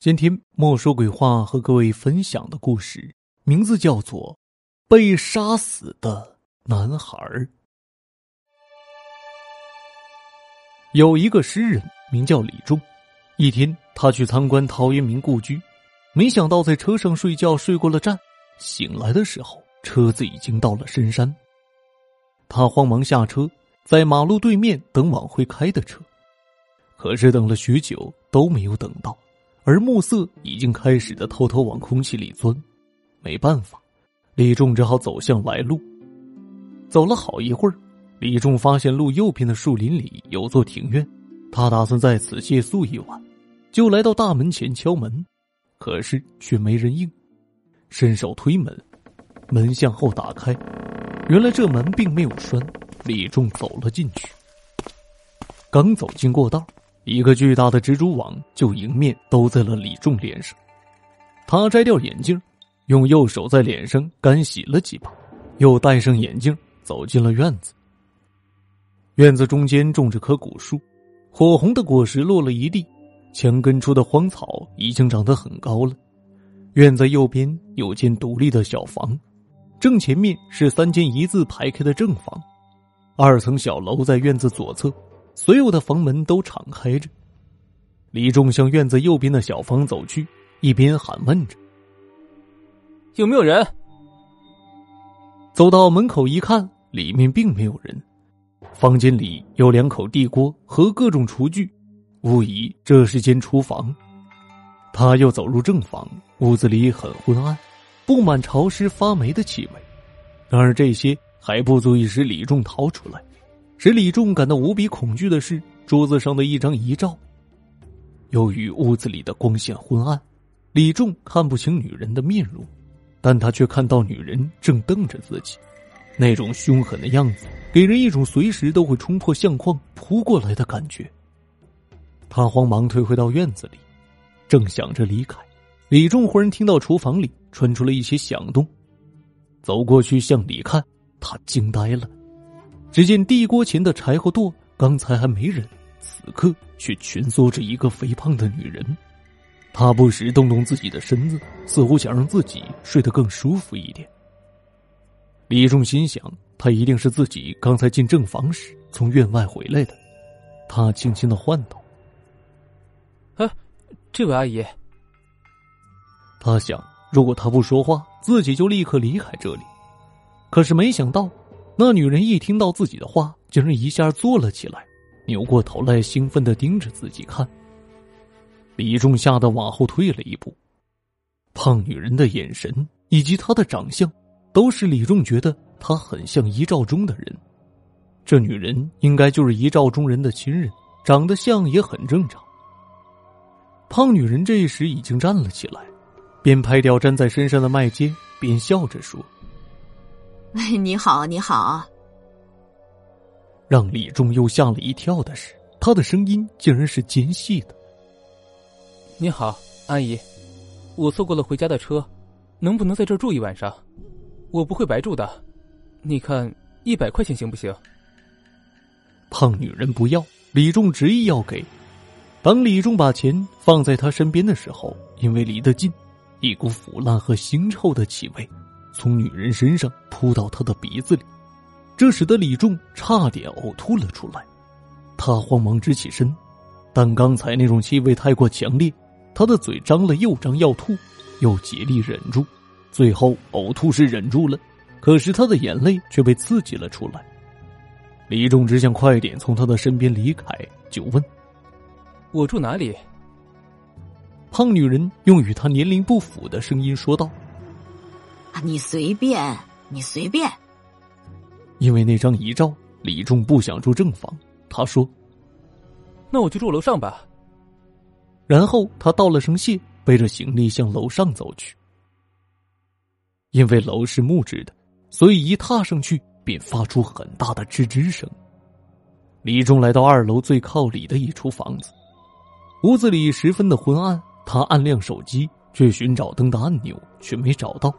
今天莫说鬼话和各位分享的故事名字叫做《被杀死的男孩》。有一个诗人名叫李仲，一天他去参观陶渊明故居，没想到在车上睡觉睡过了站，醒来的时候车子已经到了深山。他慌忙下车，在马路对面等往回开的车，可是等了许久都没有等到。而暮色已经开始的偷偷往空气里钻，没办法，李仲只好走向来路。走了好一会儿，李仲发现路右边的树林里有座庭院，他打算在此借宿一晚，就来到大门前敲门，可是却没人应。伸手推门，门向后打开，原来这门并没有栓。李仲走了进去，刚走进过道。一个巨大的蜘蛛网就迎面兜在了李仲脸上，他摘掉眼镜，用右手在脸上干洗了几把，又戴上眼镜走进了院子。院子中间种着棵古树，火红的果实落了一地，墙根处的荒草已经长得很高了。院子右边有间独立的小房，正前面是三间一字排开的正房，二层小楼在院子左侧。所有的房门都敞开着，李仲向院子右边的小房走去，一边喊问着：“有没有人？”走到门口一看，里面并没有人。房间里有两口地锅和各种厨具，无疑这是间厨房。他又走入正房，屋子里很昏暗，布满潮湿发霉的气味。然而这些还不足以使李仲逃出来。使李仲感到无比恐惧的是桌子上的一张遗照。由于屋子里的光线昏暗，李仲看不清女人的面容，但他却看到女人正瞪着自己，那种凶狠的样子给人一种随时都会冲破相框扑过来的感觉。他慌忙退回到院子里，正想着离开，李仲忽然听到厨房里传出了一些响动，走过去向里看，他惊呆了。只见地锅前的柴火垛，刚才还没人，此刻却蜷缩着一个肥胖的女人。她不时动动自己的身子，似乎想让自己睡得更舒服一点。李仲心想，她一定是自己刚才进正房时从院外回来的。他轻轻的唤道：“哎，这位阿姨。”他想，如果他不说话，自己就立刻离开这里。可是没想到。那女人一听到自己的话，竟然一下坐了起来，扭过头来，兴奋的盯着自己看。李仲吓得往后退了一步。胖女人的眼神以及她的长相，都是李仲觉得她很像遗照中的人。这女人应该就是遗照中人的亲人，长得像也很正常。胖女人这时已经站了起来，边拍掉粘在身上的麦秸，边笑着说。哎，你好，你好。让李仲又吓了一跳的是，他的声音竟然是尖细的。你好，阿姨，我错过了回家的车，能不能在这儿住一晚上？我不会白住的，你看一百块钱行不行？胖女人不要，李仲执意要给。当李仲把钱放在他身边的时候，因为离得近，一股腐烂和腥臭的气味。从女人身上扑到他的鼻子里，这使得李仲差点呕吐了出来。他慌忙直起身，但刚才那种气味太过强烈，他的嘴张了又张要吐，又竭力忍住，最后呕吐是忍住了，可是他的眼泪却被刺激了出来。李仲只想快点从他的身边离开，就问：“我住哪里？”胖女人用与他年龄不符的声音说道。你随便，你随便。因为那张遗照，李仲不想住正房。他说：“那我就住楼上吧。”然后他道了声谢，背着行李向楼上走去。因为楼是木质的，所以一踏上去便发出很大的吱吱声。李仲来到二楼最靠里的一处房子，屋子里十分的昏暗。他按亮手机，去寻找灯的按钮，却没找到。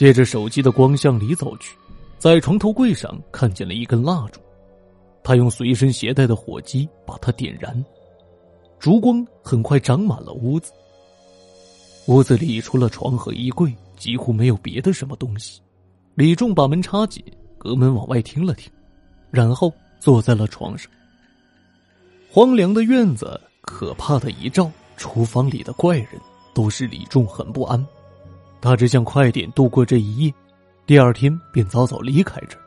借着手机的光向里走去，在床头柜上看见了一根蜡烛，他用随身携带的火机把它点燃，烛光很快长满了屋子，屋子里除了床和衣柜，几乎没有别的什么东西。李仲把门插紧，隔门往外听了听，然后坐在了床上。荒凉的院子，可怕的一照，厨房里的怪人，都是李仲很不安。他只想快点度过这一夜，第二天便早早离开这。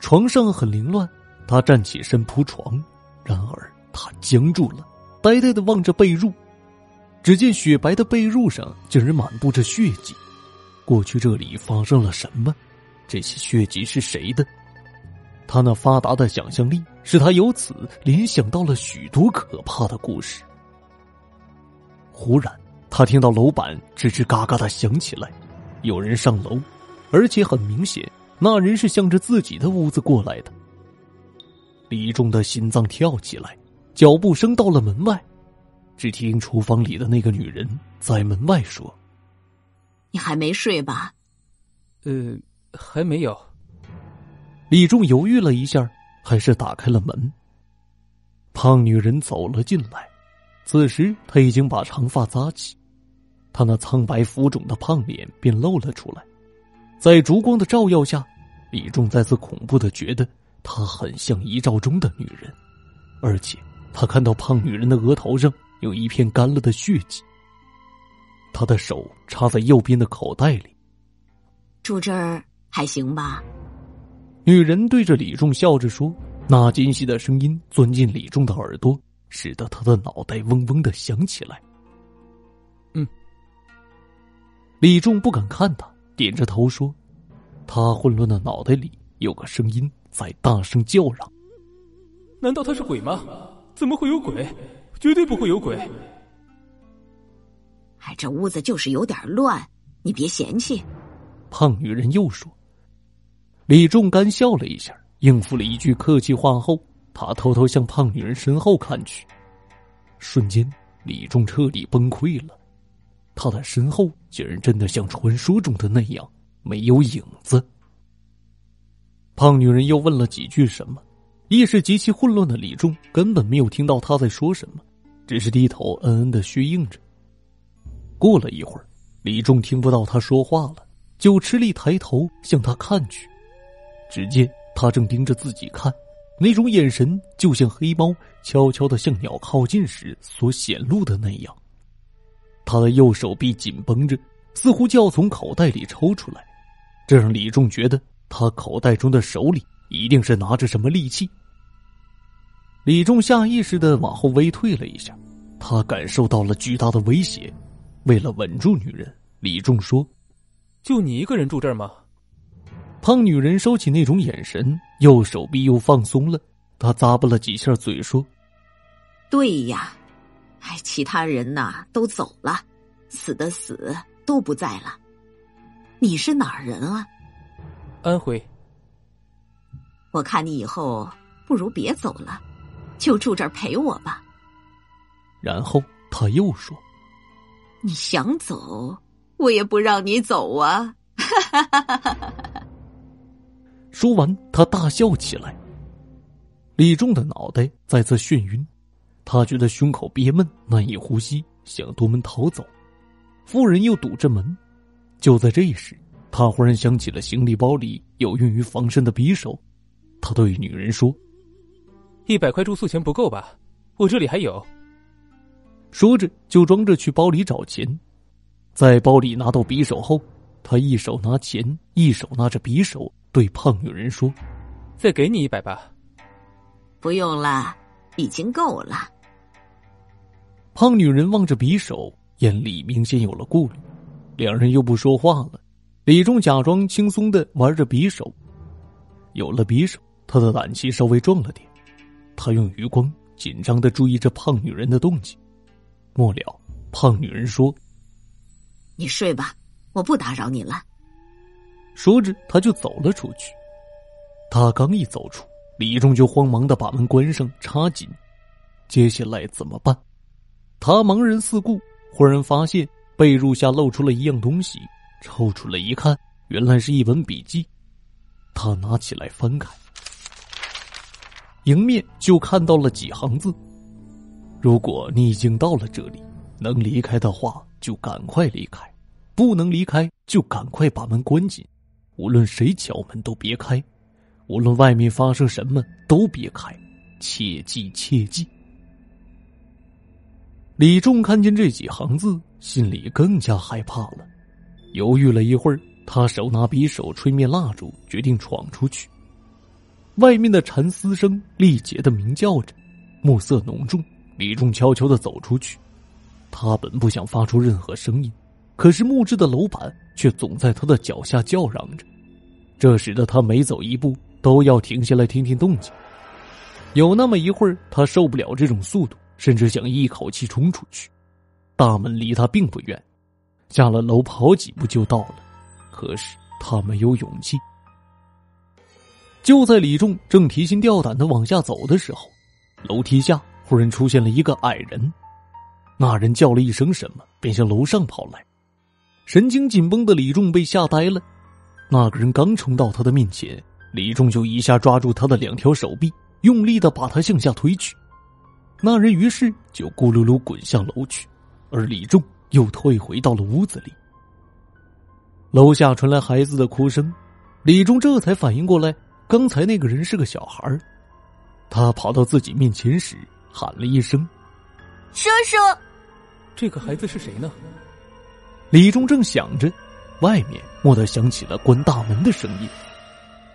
床上很凌乱，他站起身铺床，然而他僵住了，呆呆的望着被褥。只见雪白的被褥上竟然满布着血迹。过去这里发生了什么？这些血迹是谁的？他那发达的想象力使他由此联想到了许多可怕的故事。忽然，他听到楼板吱吱嘎嘎的响起来，有人上楼，而且很明显，那人是向着自己的屋子过来的。李仲的心脏跳起来，脚步声到了门外。只听厨房里的那个女人在门外说：“你还没睡吧？”“呃，还没有。”李仲犹豫了一下，还是打开了门。胖女人走了进来，此时她已经把长发扎起，她那苍白浮肿的胖脸便露了出来。在烛光的照耀下，李仲再次恐怖的觉得她很像遗照中的女人，而且他看到胖女人的额头上。有一片干了的血迹。他的手插在右边的口袋里。住这儿还行吧？女人对着李仲笑着说，那尖细的声音钻进李仲的耳朵，使得他的脑袋嗡嗡的响起来。李仲不敢看他，点着头说：“他混乱的脑袋里有个声音在大声叫嚷。难道他是鬼吗？怎么会有鬼？”绝对不会有鬼！哎，这屋子就是有点乱，你别嫌弃。胖女人又说。李仲干笑了一下，应付了一句客气话后，他偷偷向胖女人身后看去。瞬间，李仲彻底崩溃了。他的身后竟然真的像传说中的那样没有影子。胖女人又问了几句什么，意识极其混乱的李仲根本没有听到他在说什么。只是低头嗯嗯的虚应着。过了一会儿，李仲听不到他说话了，就吃力抬头向他看去。只见他正盯着自己看，那种眼神就像黑猫悄悄的向鸟靠近时所显露的那样。他的右手臂紧绷着，似乎就要从口袋里抽出来，这让李仲觉得他口袋中的手里一定是拿着什么利器。李仲下意识的往后微退了一下，他感受到了巨大的威胁。为了稳住女人，李仲说：“就你一个人住这儿吗？”胖女人收起那种眼神，右手臂又放松了。她咂巴了几下嘴说：“对呀，哎，其他人呐都走了，死的死都不在了。你是哪儿人啊？安徽。我看你以后不如别走了。”就住这儿陪我吧。然后他又说：“你想走，我也不让你走啊！” 说完，他大笑起来。李仲的脑袋再次眩晕，他觉得胸口憋闷，难以呼吸，想夺门逃走。夫人又堵着门。就在这时，他忽然想起了行李包里有用于防身的匕首，他对女人说。一百块住宿钱不够吧？我这里还有。说着，就装着去包里找钱。在包里拿到匕首后，他一手拿钱，一手拿着匕首，对胖女人说：“再给你一百吧。”不用了，已经够了。胖女人望着匕首，眼里明显有了顾虑。两人又不说话了。李忠假装轻松的玩着匕首。有了匕首，他的胆气稍微壮了点。他用余光紧张的注意着胖女人的动静，末了，胖女人说：“你睡吧，我不打扰你了。”说着，他就走了出去。他刚一走出，李仲就慌忙的把门关上，插紧。接下来怎么办？他茫然四顾，忽然发现被褥下露出了一样东西，抽出来一看，原来是一本笔记。他拿起来翻开。迎面就看到了几行字：“如果你已经到了这里，能离开的话，就赶快离开，不能离开就赶快把门关紧，无论谁敲门都别开，无论外面发生什么都别开，切记切记。李仲看见这几行字，心里更加害怕了，犹豫了一会儿，他手拿匕首，吹灭蜡烛，决定闯出去。外面的蝉嘶声力竭的鸣叫着，暮色浓重。李仲悄悄的走出去，他本不想发出任何声音，可是木质的楼板却总在他的脚下叫嚷着，这使得他每走一步都要停下来听听动静。有那么一会儿，他受不了这种速度，甚至想一口气冲出去。大门离他并不远，下了楼跑几步就到了，可是他没有勇气。就在李仲正提心吊胆的往下走的时候，楼梯下忽然出现了一个矮人。那人叫了一声什么，便向楼上跑来。神经紧绷的李仲被吓呆了。那个人刚冲到他的面前，李仲就一下抓住他的两条手臂，用力的把他向下推去。那人于是就咕噜噜滚向楼去，而李仲又退回到了屋子里。楼下传来孩子的哭声，李仲这才反应过来。刚才那个人是个小孩他跑到自己面前时喊了一声：“叔叔。”这个孩子是谁呢？李忠正想着，外面蓦地响起了关大门的声音。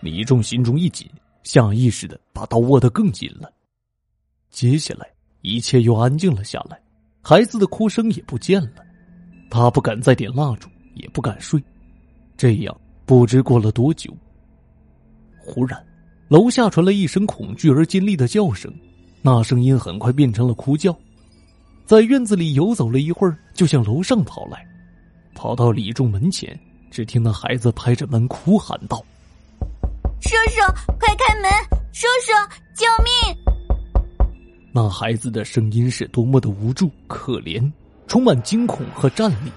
李忠心中一紧，下意识的把刀握得更紧了。接下来，一切又安静了下来，孩子的哭声也不见了。他不敢再点蜡烛，也不敢睡。这样不知过了多久。忽然，楼下传来一声恐惧而尖利的叫声，那声音很快变成了哭叫，在院子里游走了一会儿，就向楼上跑来，跑到李仲门前，只听那孩子拍着门哭喊道：“叔叔，快开门！叔叔，救命！”那孩子的声音是多么的无助、可怜，充满惊恐和战栗。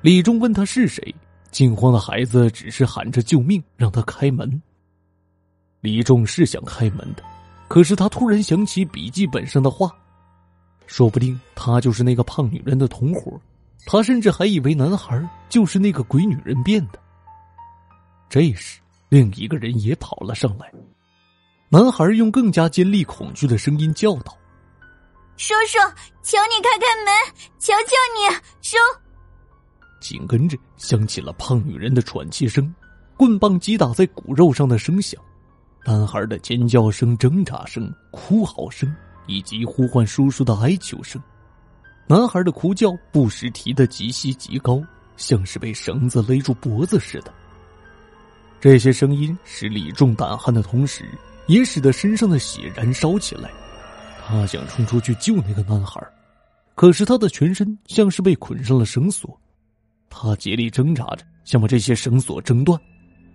李仲问他是谁，惊慌的孩子只是喊着救命，让他开门。李仲是想开门的，可是他突然想起笔记本上的话，说不定他就是那个胖女人的同伙，他甚至还以为男孩就是那个鬼女人变的。这时，另一个人也跑了上来，男孩用更加尖利、恐惧的声音叫道：“叔叔，求你开开门，求求你，叔！”紧跟着响起了胖女人的喘气声，棍棒击打在骨肉上的声响。男孩的尖叫声、挣扎声、哭嚎声，以及呼唤叔叔的哀求声。男孩的哭叫不时提得极细极高，像是被绳子勒住脖子似的。这些声音使李仲胆寒的同时，也使得身上的血燃烧起来。他想冲出去救那个男孩，可是他的全身像是被捆上了绳索。他竭力挣扎着，想把这些绳索挣断。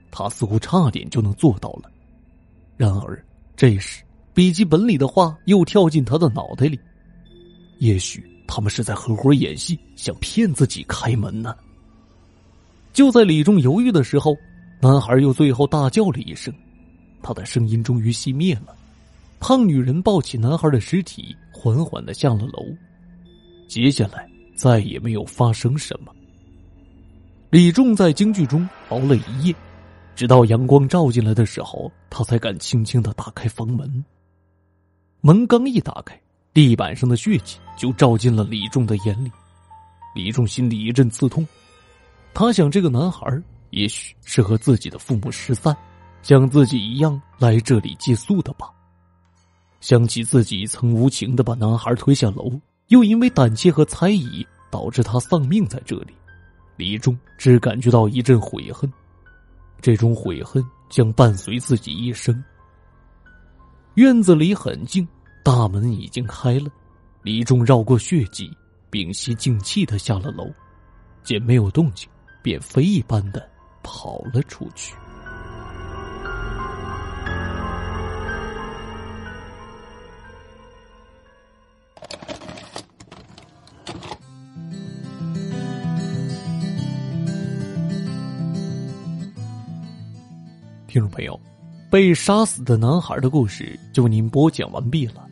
他似乎差点就能做到了。然而，这时笔记本里的话又跳进他的脑袋里。也许他们是在合伙演戏，想骗自己开门呢。就在李仲犹豫的时候，男孩又最后大叫了一声，他的声音终于熄灭了。胖女人抱起男孩的尸体，缓缓的下了楼。接下来再也没有发生什么。李仲在京剧中熬了一夜。直到阳光照进来的时候，他才敢轻轻的打开房门。门刚一打开，地板上的血迹就照进了李仲的眼里。李仲心里一阵刺痛，他想，这个男孩也许是和自己的父母失散，像自己一样来这里借宿的吧。想起自己曾无情的把男孩推下楼，又因为胆怯和猜疑导致他丧命在这里，李仲只感觉到一阵悔恨。这种悔恨将伴随自己一生。院子里很静，大门已经开了。李仲绕过血迹，屏息静气的下了楼，见没有动静，便飞一般的跑了出去。听众朋友，被杀死的男孩的故事就为您播讲完毕了。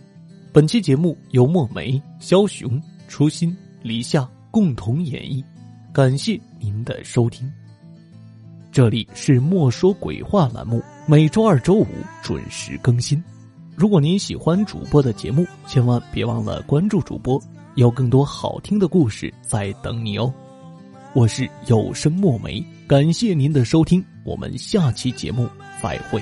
本期节目由墨梅、肖雄、初心、李夏共同演绎。感谢您的收听。这里是莫说鬼话栏目，每周二、周五准时更新。如果您喜欢主播的节目，千万别忘了关注主播，有更多好听的故事在等你哦。我是有声墨梅，感谢您的收听，我们下期节目再会。